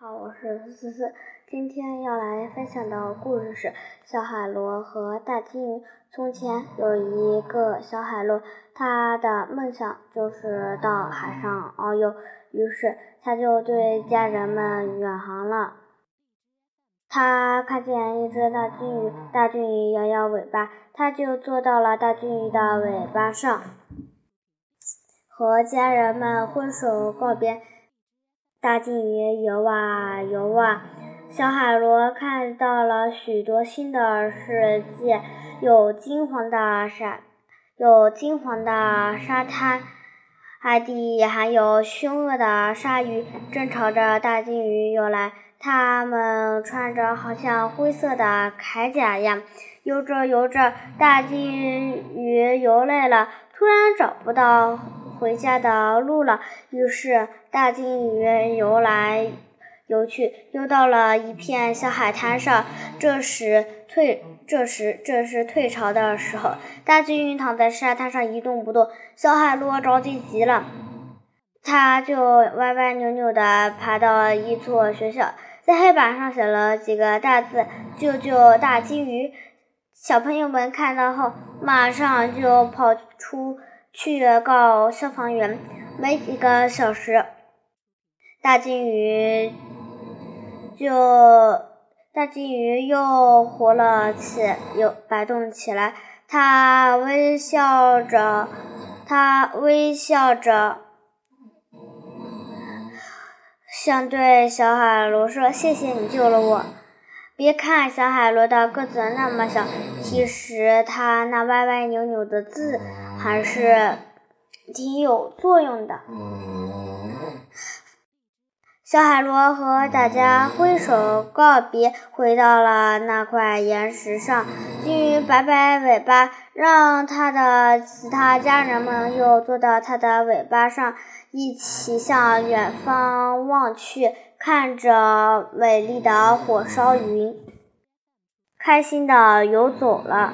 好，我是思思。今天要来分享的故事是小海螺和大金鱼。从前有一个小海螺，他的梦想就是到海上遨游，于是他就对家人们远航了。他看见一只大金鱼，大金鱼摇摇尾巴，他就坐到了大金鱼的尾巴上，和家人们挥手告别。大金鱼游啊游啊，小海螺看到了许多新的世界，有金黄的沙，有金黄的沙滩，海底还有凶恶的鲨鱼，正朝着大金鱼游来。它们穿着好像灰色的铠甲一样，游着游着，大金鱼游累了，突然找不到。回家的路了，于是大金鱼游来游去，游到了一片小海滩上。这时退，这时这是退潮的时候，大金鱼躺在沙滩上一动不动。小海螺着急极了，他就歪歪扭扭地爬到一座学校，在黑板上写了几个大字：“救救大金鱼！”小朋友们看到后，马上就跑出。去告消防员。没几个小时，大金鱼就大金鱼又活了起，又摆动起来。它微笑着，它微笑着，想对小海螺说：“谢谢你救了我。”别看小海螺的个子那么小，其实它那歪歪扭扭的字还是挺有作用的。小海螺和大家挥手告别，回到了那块岩石上。金鱼摆摆尾巴，让它的其他家人们又坐到它的尾巴上，一起向远方望去。看着美丽的火烧云，开心的游走了。